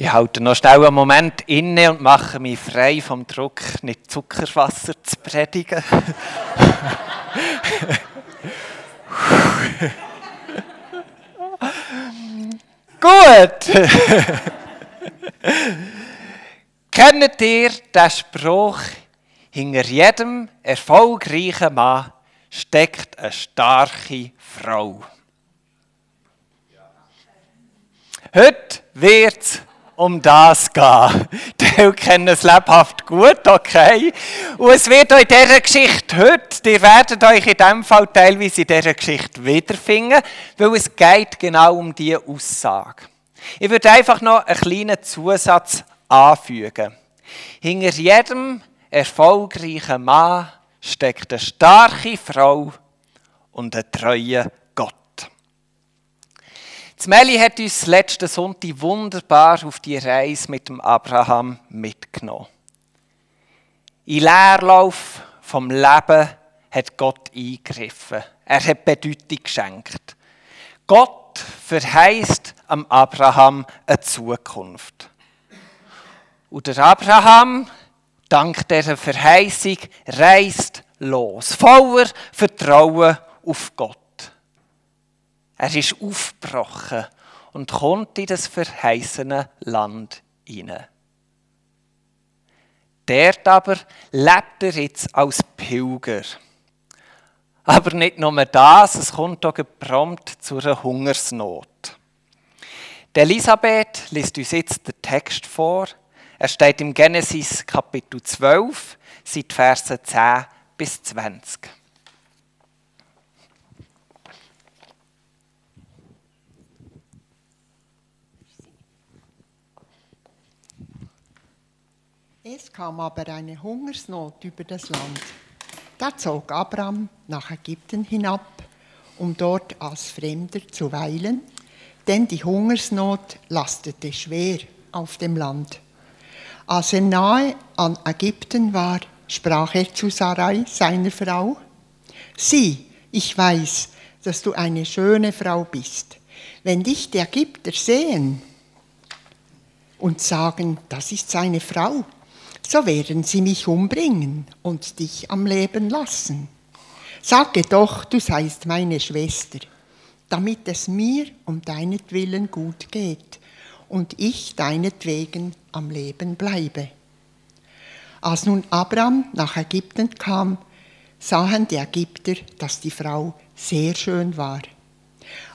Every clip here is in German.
Ich halte noch schnell einen Moment inne und mache mich frei vom Druck, nicht Zuckerwasser zu predigen. Gut! Kennt ihr den Spruch, hinter jedem erfolgreichen Mann steckt eine starke Frau? Heute wird es um das gehen. Die kennen es lebhaft gut, okay. Und es wird euch in dieser Geschichte heute, ihr werdet euch in diesem Fall teilweise in dieser Geschichte wiederfinden, weil es geht genau um diese Aussage. Ich würde einfach noch einen kleinen Zusatz anfügen. Hinter jedem erfolgreichen Mann steckt eine starke Frau und ein treuer Meli hat uns letzten Sonntag wunderbar auf die Reise mit dem Abraham mitgenommen. Im Leerlauf vom Leben hat Gott eingegriffen. Er hat Bedeutung geschenkt. Gott verheißt am Abraham eine Zukunft. Und der Abraham, dank dieser Verheißung, reist los, voller Vertrauen auf Gott. Er ist aufgebrochen und kommt in das verheißene Land hinein. Dort aber lebt er jetzt als Pilger. Aber nicht nur das, es kommt auch prompt zu einer Hungersnot. Die Elisabeth liest uns jetzt den Text vor. Er steht im Genesis Kapitel 12, seit Verse 10 bis 20. Es kam aber eine Hungersnot über das Land. Da zog Abraham nach Ägypten hinab, um dort als Fremder zu weilen, denn die Hungersnot lastete schwer auf dem Land. Als er nahe an Ägypten war, sprach er zu Sarai, seiner Frau, Sieh, ich weiß, dass du eine schöne Frau bist. Wenn dich die Ägypter sehen und sagen, das ist seine Frau, so werden sie mich umbringen und dich am Leben lassen. Sage doch, du seist meine Schwester, damit es mir um deinetwillen gut geht und ich deinetwegen am Leben bleibe. Als nun Abraham nach Ägypten kam, sahen die Ägypter, dass die Frau sehr schön war.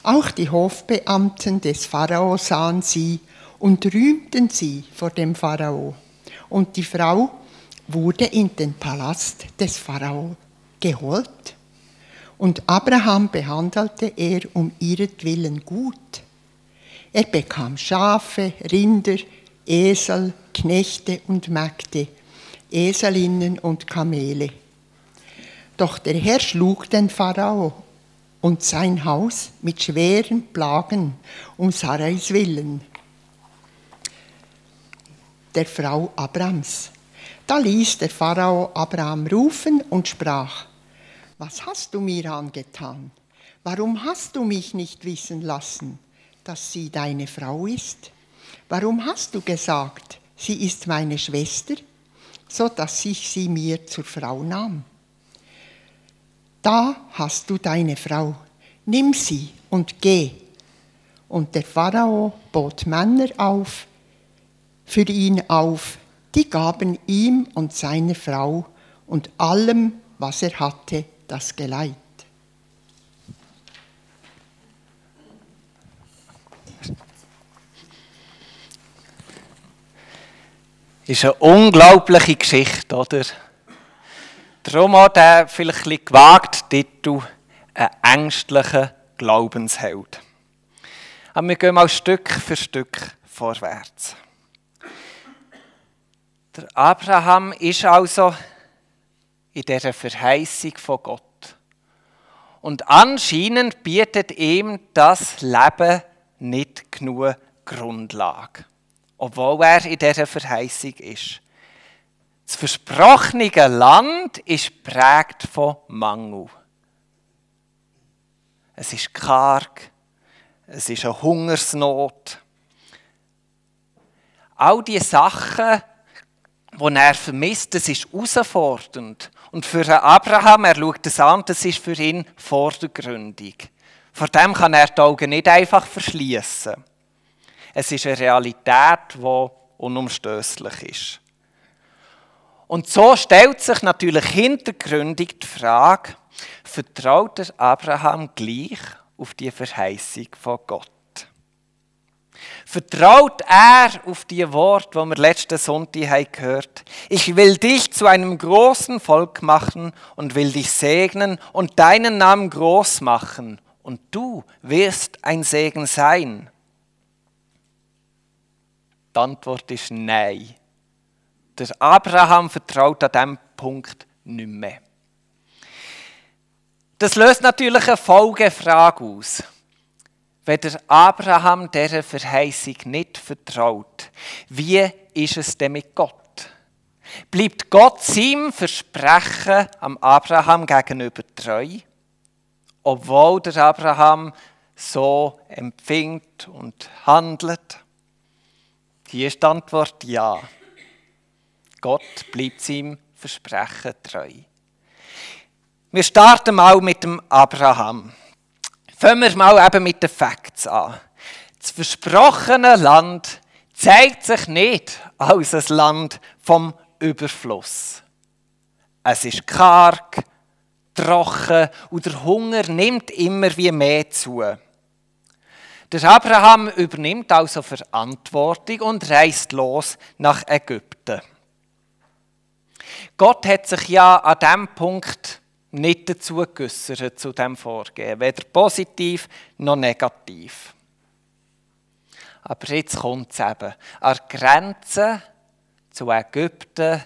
Auch die Hofbeamten des Pharao sahen sie und rühmten sie vor dem Pharao und die Frau wurde in den Palast des Pharao geholt. Und Abraham behandelte er um ihretwillen gut. Er bekam Schafe, Rinder, Esel, Knechte und Mägde, Eselinnen und Kamele. Doch der Herr schlug den Pharao und sein Haus mit schweren Plagen um Sarais willen der Frau Abrams. Da ließ der Pharao Abraham rufen und sprach, was hast du mir angetan? Warum hast du mich nicht wissen lassen, dass sie deine Frau ist? Warum hast du gesagt, sie ist meine Schwester, so dass ich sie mir zur Frau nahm? Da hast du deine Frau, nimm sie und geh. Und der Pharao bot Männer auf, für ihn auf, die gaben ihm und seiner Frau und allem, was er hatte, das Geleit. Ist eine unglaubliche Geschichte, oder? Darum hat er vielleicht ein gewagt Titel «Ein ängstlicher Glaubensheld». Aber wir gehen mal Stück für Stück vorwärts. Der Abraham ist also in dieser Verheißung von Gott. Und anscheinend bietet ihm das Leben nicht genug Grundlage, obwohl er in dieser Verheißung ist. Das versprochene Land ist prägt von Mangel. Es ist karg, es ist eine Hungersnot. All die Sachen, die er vermisst, das ist herausfordernd. Und für Abraham, er schaut das an, das ist für ihn vordergründig. Vor dem kann er die Augen nicht einfach verschließen. Es ist eine Realität, die unumstößlich ist. Und so stellt sich natürlich hintergründig die Frage, vertraut der Abraham gleich auf die Verheißung von Gott? Vertraut er auf die Worte, die wir letzten Sonntag gehört haben? Ich will dich zu einem großen Volk machen und will dich segnen und deinen Namen groß machen und du wirst ein Segen sein. Die Antwort ist Nein. Der Abraham vertraut an diesem Punkt nicht mehr. Das löst natürlich eine Folgefrage aus. Wenn der Abraham dieser Verheißung nicht vertraut, wie ist es denn mit Gott? Bleibt Gott seinem Versprechen am Abraham gegenüber treu, obwohl der Abraham so empfingt und handelt? Hier ist die Antwort ja. Gott bleibt seinem Versprechen treu. Wir starten mal mit dem Abraham. Fangen wir mal eben mit den Facts an. Das versprochene Land zeigt sich nicht als ein Land vom Überfluss. Es ist karg, trocken und der Hunger nimmt immer wie mehr zu. Der Abraham übernimmt also Verantwortung und reist los nach Ägypten. Gott hat sich ja an diesem Punkt nicht dazu geäussert, zu diesem Vorgehen, weder positiv noch negativ. Aber jetzt kommt es eben. An der Grenze zu Ägypten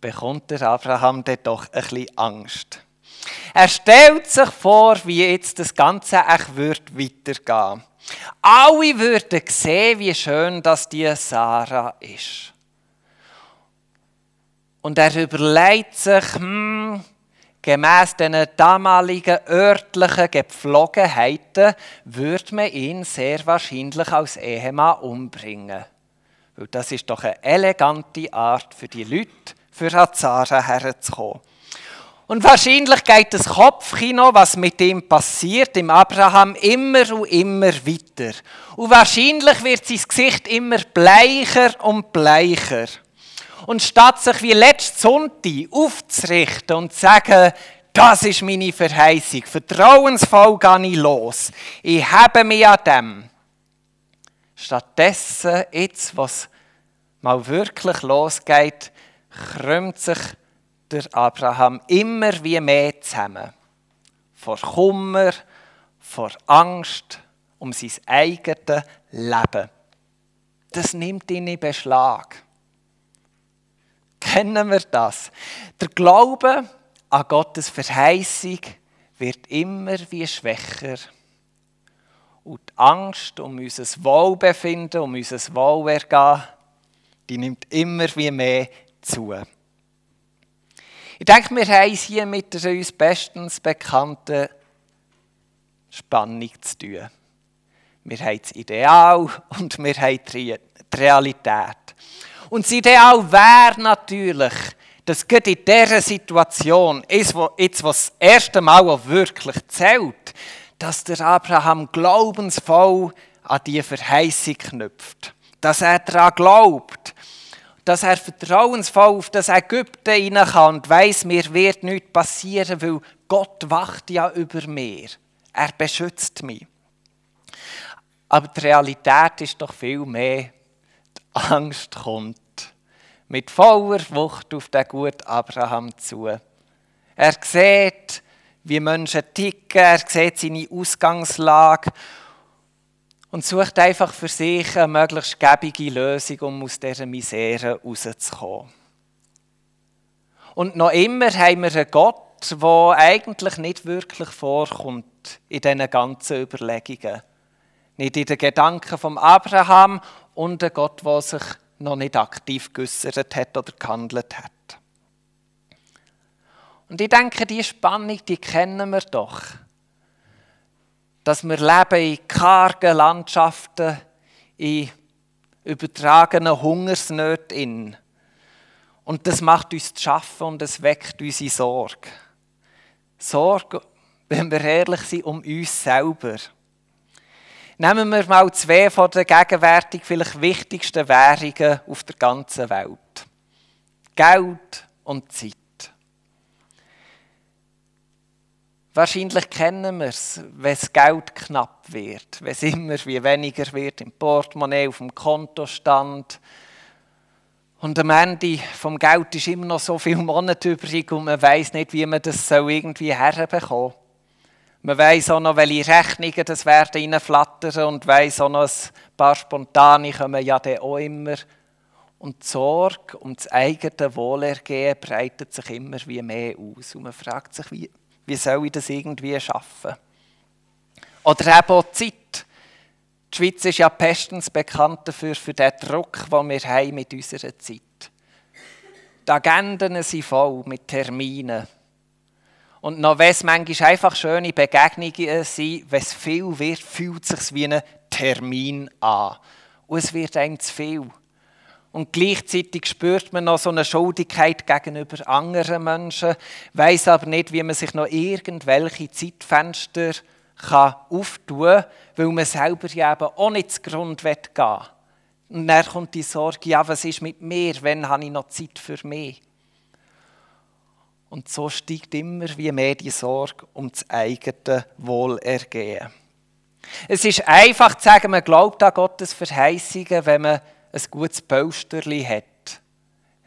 bekommt der Abraham dann doch ein bisschen Angst. Er stellt sich vor, wie jetzt das Ganze echt wird weitergehen. Alle würden sehen, wie schön das die Sarah ist. Und er überlegt sich, hm, gemäß den damaligen örtlichen Gepflogenheiten würde man ihn sehr wahrscheinlich als Ehemann umbringen. Weil das ist doch eine elegante Art für die Leute, für Azara herzukommen. Und wahrscheinlich geht das Kopfkino, was mit ihm passiert, im Abraham, immer und immer weiter. Und wahrscheinlich wird sein Gesicht immer bleicher und bleicher. Und statt sich wie letztes Sonntag aufzurichten und zu sagen, das ist meine Verheißung, vertrauensvoll gehe ich los, ich habe mich an dem. Stattdessen, jetzt, was mal wirklich losgeht, krümmt sich der Abraham immer wie mehr zusammen. Vor Kummer, vor Angst um sein eigenes Leben. Das nimmt ihn in Beschlag kennen wir das. Der Glaube an Gottes Verheißung wird immer wie schwächer. Und die Angst um unser Wohlbefinden, um unser Wohlergehen, die nimmt immer wie mehr zu. Ich denke, wir haben es hier mit der uns bestens bekannten Spannung zu tun. Wir haben das Ideal und wir haben die Realität. Und das Ideal wäre natürlich, dass gerade in dieser Situation, jetzt wo das erste Mal auch wirklich zählt, dass der Abraham glaubensvoll an die Verheißung knüpft. Dass er daran glaubt. Dass er vertrauensvoll auf das Ägypten hinein kann und weiss, mir wird nichts passieren, weil Gott wacht ja über mir. Er beschützt mich. Aber die Realität ist doch viel mehr Angst kommt mit voller Wucht auf den guten Abraham zu. Er sieht, wie Menschen ticken, er sieht seine Ausgangslage und sucht einfach für sich eine möglichst gäbige Lösung, um aus dieser Misere rauszukommen. Und noch immer haben wir einen Gott, der eigentlich nicht wirklich vorkommt in diesen ganzen Überlegungen. Nicht in den Gedanken von Abraham und ein Gott, der sich noch nicht aktiv geäussert hat oder gehandelt hat. Und ich denke, diese Spannung, die kennen wir doch. Dass wir leben in kargen Landschaften, in übertragenen Hungersnöte in. Und das macht uns zu schaffen und es weckt unsere Sorge. Sorge, wenn wir ehrlich sind, um uns selber. Nehmen wir mal zwei von den gegenwärtig vielleicht wichtigsten Währungen auf der ganzen Welt. Geld und Zeit. Wahrscheinlich kennen wir es, wenn das Geld knapp wird, wenn es immer wie weniger wird im Portemonnaie, auf dem Kontostand. Und am Ende vom Geld ist immer noch so viel Monat übrig und man weiß nicht, wie man das so irgendwie herbekommt. Man weiß auch noch, welche Rechnungen das werden reinflattern und weiß auch noch, ein paar spontane kommen ja dann auch immer. Und die Sorge um das eigene Wohlergehen breitet sich immer wie mehr aus. Und man fragt sich, wie, wie soll ich das irgendwie schaffen? Oder eben auch die Zeit. Die Schweiz ist ja bestens bekannt dafür, für den Druck, den wir haben mit unserer Zeit. Die Agenden sind voll mit Terminen. Und noch wenn es manchmal einfach schöne Begegnungen sind, wenn es viel wird, fühlt es sich wie ein Termin an. Und es wird einem zu viel. Und gleichzeitig spürt man noch so eine Schuldigkeit gegenüber anderen Menschen, weiß aber nicht, wie man sich noch irgendwelche Zeitfenster kann auftun kann, weil man selber ja eben auch nicht zu Grund gehen will. Und dann kommt die Sorge, ja, was ist mit mir, wenn habe ich noch Zeit für mich? Und so steigt immer wie mehr die Sorge um das eigene Wohlergehen. Es ist einfach zu sagen, man glaubt an Gottes Verheißungen, wenn man ein gutes Polsterli hat.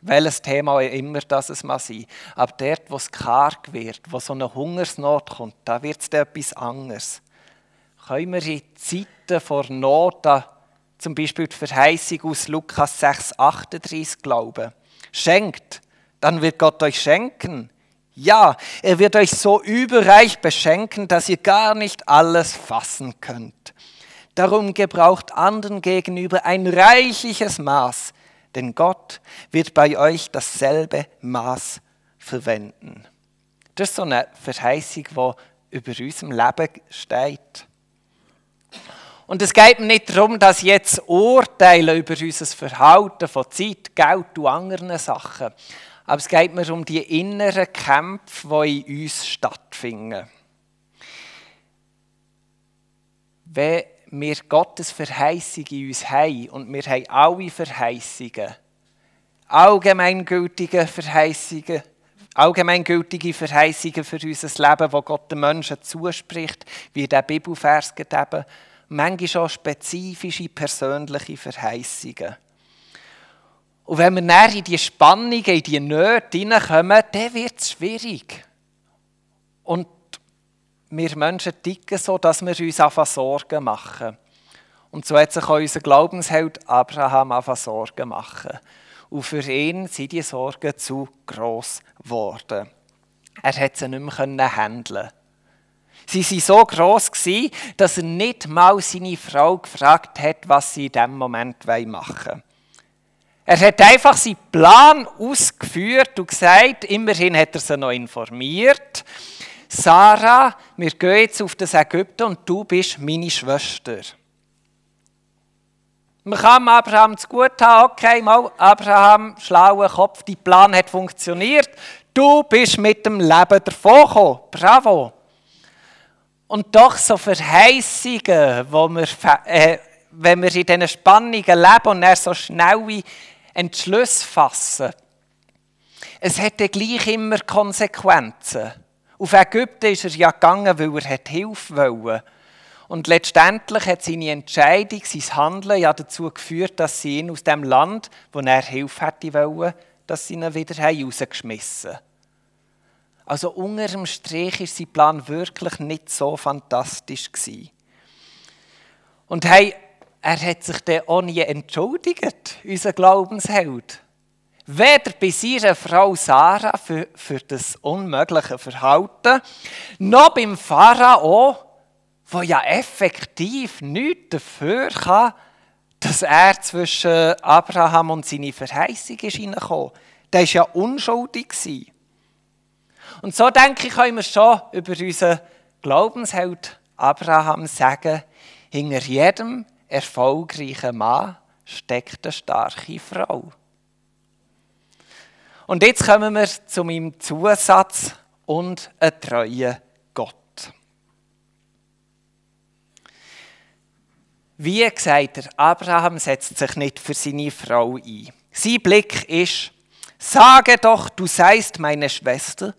Welches Thema immer das es mal sein. Aber dort, wo es karg wird, wo so eine Hungersnot kommt, da wird es etwas anderes. Können wir in Zeiten vor Not an zum Beispiel die Verheißung aus Lukas 6, 38 glauben? Schenkt, dann wird Gott euch schenken. Ja, er wird euch so überreich beschenken, dass ihr gar nicht alles fassen könnt. Darum gebraucht anderen gegenüber ein reichliches Maß, denn Gott wird bei euch dasselbe Maß verwenden. Das ist so eine Verheißung, die über unserem Leben steht. Und es geht nicht darum, dass jetzt urteile über unser Verhalten von Zeit, Geld und anderen Sachen. Aber es geht mir um die inneren Kämpfe, die in uns stattfinden. Wenn wir Gottes Verheißung in uns haben und wir haben alle Verheißungen, allgemeingültige Verheißungen, allgemeingültige Verheißungen für unser Leben, wo Gott den Menschen zuspricht, wie der Bibelvers gegeben, manchmal auch spezifische persönliche Verheißungen. Und wenn wir näher in die Spannungen, in die Nöte hineinkommen, dann wird es schwierig. Und wir Menschen ticken so, dass wir uns einfach Sorgen machen. Und so hat sich auch unser Glaubensheld Abraham einfach Sorgen machen. Und für ihn sind die Sorgen zu gross geworden. Er hat sie nicht mehr handeln. Sie waren so gross, dass er nicht mal seine Frau gefragt hat, was sie in diesem Moment machen wollen. Er hat einfach seinen Plan ausgeführt und gesagt, immerhin hat er sie noch informiert. Sarah, wir gehen jetzt auf das Ägypten und du bist meine Schwester. Man kann Abraham zu gut haben, okay, mal, Abraham, schlauer Kopf, dein Plan hat funktioniert. Du bist mit dem Leben davongekommen. Bravo. Und doch so Verheißungen, wo wir, äh, wenn wir in diesen Spannungen leben und er so schnelle Entschluss fassen, es hätte gleich immer Konsequenzen. Auf Ägypten ist er ja gegangen, weil er Hilfe wollte. Und letztendlich hat seine Entscheidung, sein Handeln ja dazu geführt, dass sie ihn aus dem Land, wo er Hilfe hätte wollen, dass sie ihn wieder rausgeschmissen haben. Also unter dem Strich ist sein Plan wirklich nicht so fantastisch gewesen. Und hey, er hat sich dann auch nie entschuldigt, unser Glaubensheld. Weder bei seiner Frau Sarah für, für das unmögliche Verhalten, noch beim Pharao, der ja effektiv nichts dafür kann, dass er zwischen Abraham und seine Verheißung ist hineingekommen. Der war ja unschuldig. Und so denke ich, können wir schon über unseren Glaubensheld Abraham sagen, hinter jedem erfolgreichen Mann steckt eine starke Frau. Und jetzt kommen wir zu meinem Zusatz und einen treuen Gott. Wie gesagt, Abraham setzt sich nicht für seine Frau ein. Sein Blick ist, sage doch, du seist meine Schwester,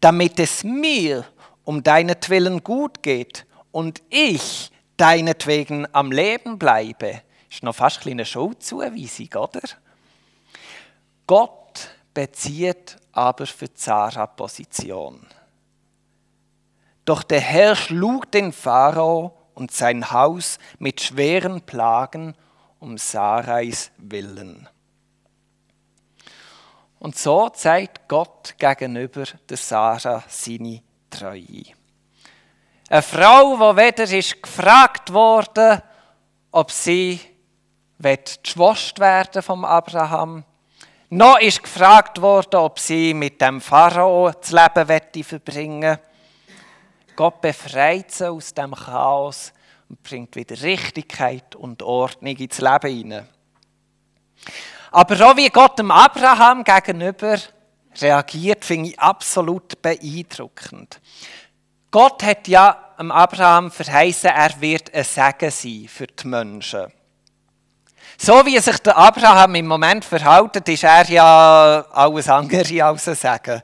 damit es mir um deinetwillen gut geht und ich deinetwegen am Leben bleibe. Ist noch fast eine Schulzuweisung, oder? Gott bezieht aber für Zara Position. Doch der Herr schlug den Pharao und sein Haus mit schweren Plagen um Sarais willen. Und so zeigt Gott gegenüber der Sarah seine Treue. Eine Frau, die weder ist gefragt wurde, ob sie geschwosst werden vom Abraham, noch ist gefragt worden, ob sie mit dem Pharao das Leben verbringen Gott befreit sie aus dem Chaos und bringt wieder Richtigkeit und Ordnung ins Leben hinein. Aber auch wie Gott dem Abraham gegenüber reagiert, finde ich absolut beeindruckend. Gott hat ja dem Abraham verheißen, er wird ein Segen sein für die Menschen. So wie sich der Abraham im Moment verhält, ist er ja alles andere als ein Segen.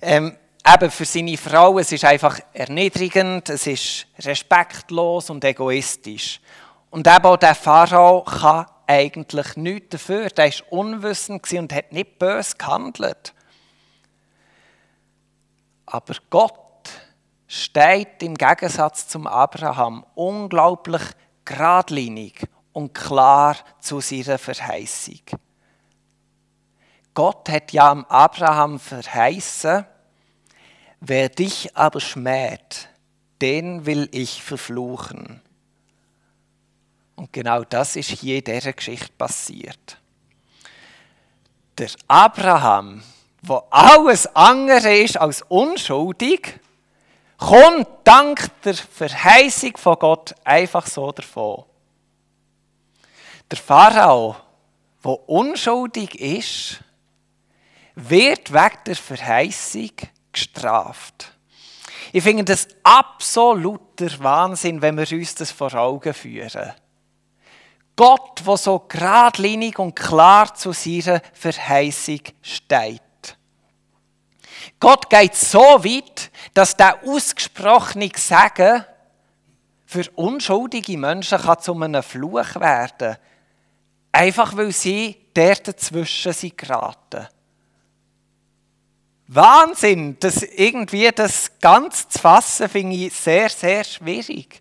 Ähm, eben für seine Frau, es ist einfach erniedrigend, es ist respektlos und egoistisch. Und eben auch der Pharao kann eigentlich nichts dafür. Der war unwissend und hat nicht böse gehandelt. Aber Gott steht im Gegensatz zum Abraham unglaublich geradlinig und klar zu seiner Verheißung. Gott hat ja am Abraham verheißen, wer dich aber schmäht, den will ich verfluchen. Und genau das ist hier in dieser Geschichte passiert. Der Abraham, wo alles andere ist als unschuldig, kommt dank der Verheißung von Gott einfach so davon. Der Pharao, der unschuldig ist, wird wegen der Verheißung gestraft. Ich finde das absoluter Wahnsinn, wenn wir uns das vor Augen führen. Gott, der so geradlinig und klar zu seiner Verheißung steht. Gott geht so weit, dass der ausgesprochene Segen für unschuldige Menschen kann zu einem Fluch werden kann. Einfach weil sie dort dazwischen sind geraten. Wahnsinn, das irgendwie das ganz zu fassen, finde ich sehr, sehr schwierig.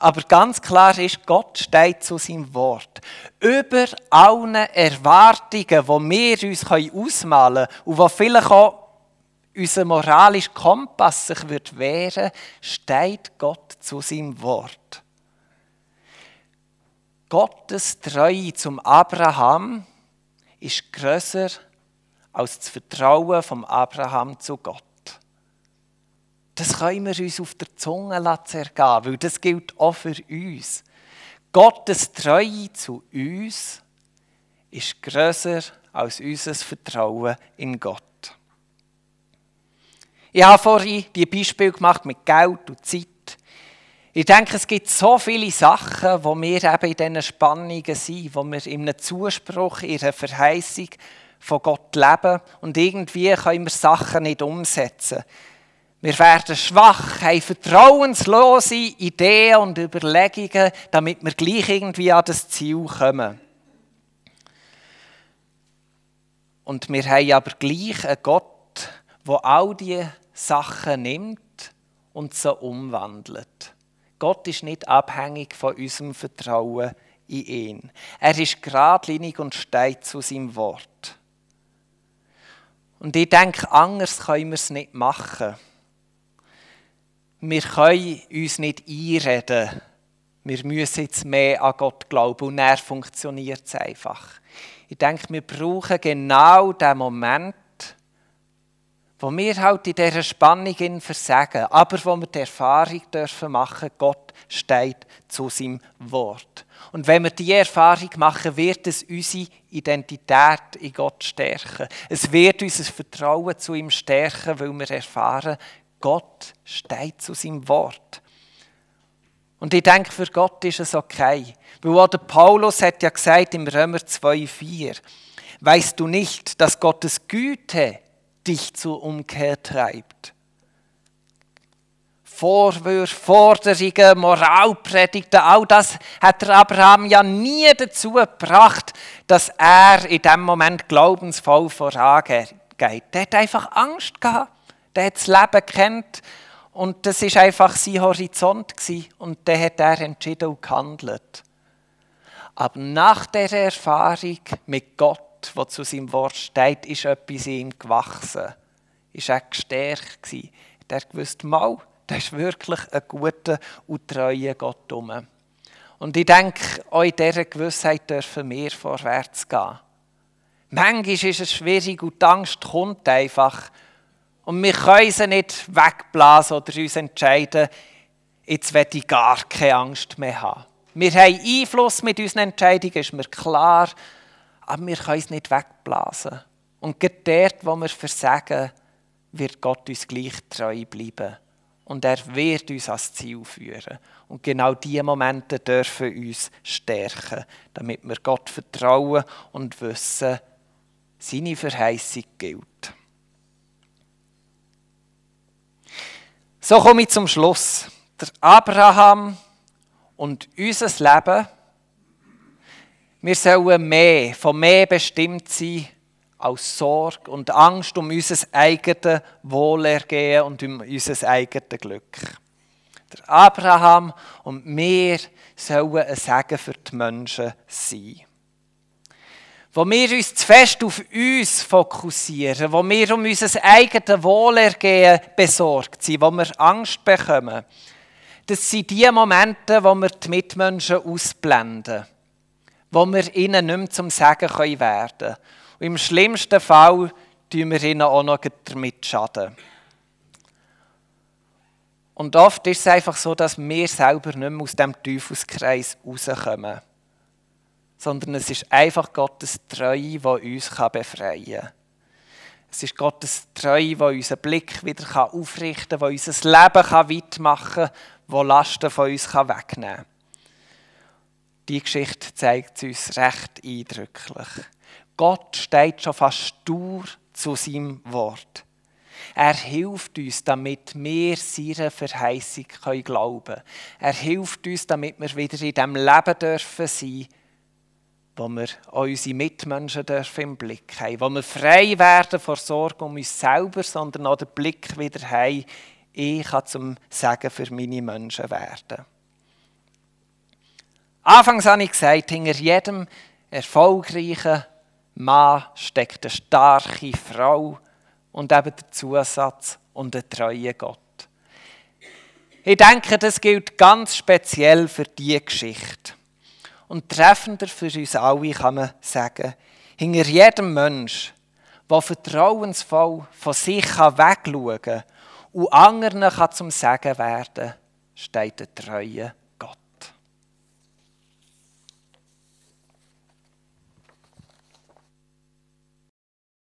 Aber ganz klar ist, Gott steht zu seinem Wort. Über allen Erwartungen, die wir uns ausmalen können und die vielleicht auch unser moralischer Kompass sich wird wehren, steht Gott zu seinem Wort. Gottes Treue zum Abraham ist größer als das Vertrauen vom Abraham zu Gott. Das können wir uns auf der Zunge zergehen, weil das gilt auch für uns. Gottes Treue zu uns ist größer als unser Vertrauen in Gott. Ich habe vorhin die Beispiele gemacht mit Geld und Zeit. Ich denke, es gibt so viele Sachen, wo wir eben in diesen Spannungen sind, wo wir in einem Zuspruch, in einer Verheißung von Gott leben und irgendwie können wir Sachen nicht umsetzen. Wir werden schwach, haben vertrauenslose Ideen und Überlegungen, damit wir gleich irgendwie an das Ziel kommen. Und wir haben aber gleich einen Gott, der all diese Sachen nimmt und sie umwandelt. Gott ist nicht abhängig von unserem Vertrauen in ihn. Er ist geradlinig und steht zu seinem Wort. Und ich denke, anders können wir es nicht machen. Wir können uns nicht einreden, wir müssen jetzt mehr an Gott glauben und er funktioniert es einfach. Ich denke, wir brauchen genau den Moment, wo wir halt in dieser Spannung versagen, aber wo wir die Erfahrung dürfen machen, Gott steht zu seinem Wort. Und wenn wir diese Erfahrung machen, wird es unsere Identität in Gott stärken. Es wird unser Vertrauen zu ihm stärken, weil wir erfahren, Gott steht zu seinem Wort. Und ich denke, für Gott ist es okay. Weil auch der Paulus hat ja gesagt im Römer 2,4, weißt du nicht, dass Gottes Güte dich zur Umkehr treibt? Vorwürfe, Forderungen, Moralpredigten, all das hat der Abraham ja nie dazu gebracht, dass er in dem Moment glaubensvoll vorangeht. Der hat einfach Angst gehabt. Der hat das Leben kennt und das ist einfach sein Horizont gewesen. und dann hat er entschieden und gehandelt. Aber nach der Erfahrung mit Gott, wo zu seinem Wort steht, ist etwas in ihm gewachsen. Ist er gestärkt gewesen. Er gewusst, mal, da ist wirklich ein guter und treuer Gott. Und ich denke, auch in dieser Gewissheit dürfen wir vorwärts gehen. Manchmal ist es schwierig und die Angst kommt einfach. Und wir können sie nicht wegblasen oder uns entscheiden, jetzt werde ich gar keine Angst mehr haben. Wir haben Einfluss mit unseren Entscheidungen, ist mir klar, aber wir können es nicht wegblasen. Und gerade dort, wo wir versagen, wird Gott uns gleich treu bleiben und er wird uns ans Ziel führen. Und genau diese Momente dürfen uns stärken, damit wir Gott vertrauen und wissen, seine Verheißung gilt. So komme ich zum Schluss. Der Abraham und unser Leben, wir sollen mehr, von mehr bestimmt sein aus Sorge und Angst um unser eigenes Wohlergehen und um unser eigenes Glück. Der Abraham und wir sollen ein Segen für die Menschen sein. Wo wir uns zu fest auf uns fokussieren, wo wir um unser eigenes Wohlergehen besorgt sind, wo wir Angst bekommen, das sind die Momente, wo wir die Mitmenschen ausblenden, wo wir ihnen nicht mehr zum Segen werden können und im schlimmsten Fall tun wir ihnen auch noch damit schaden. Und oft ist es einfach so, dass wir selber nicht mehr aus dem Teufelskreis rauskommen. Sondern es ist einfach Gottes Treue, die uns befreien kann. Es ist Gottes Treue, die unseren Blick wieder aufrichten kann, die unser Leben weit machen kann, die Lasten von uns wegnehmen kann. Die Geschichte zeigt uns recht eindrücklich. Gott steht schon fast stur zu seinem Wort. Er hilft uns, damit wir seiner Verheißung glauben können. Er hilft uns, damit wir wieder in dem Leben dürfen sein, wo wir auch unsere Mitmenschen dürfen im Blick haben, wo wir frei werden vor Sorge um uns selber, sondern auch den Blick wieder haben, ich kann zum Segen für meine Menschen werden. Anfangs habe ich gesagt, hinter jedem erfolgreichen Mann steckt eine starke Frau und eben der Zusatz und ein treuer Gott. Ich denke, das gilt ganz speziell für diese Geschichte. Und treffender für uns alle kann man sagen, hinter jedem Mensch, der vertrauensvoll von sich wegschauen kann und anderen kann zum Sagen werden, steht ein treuer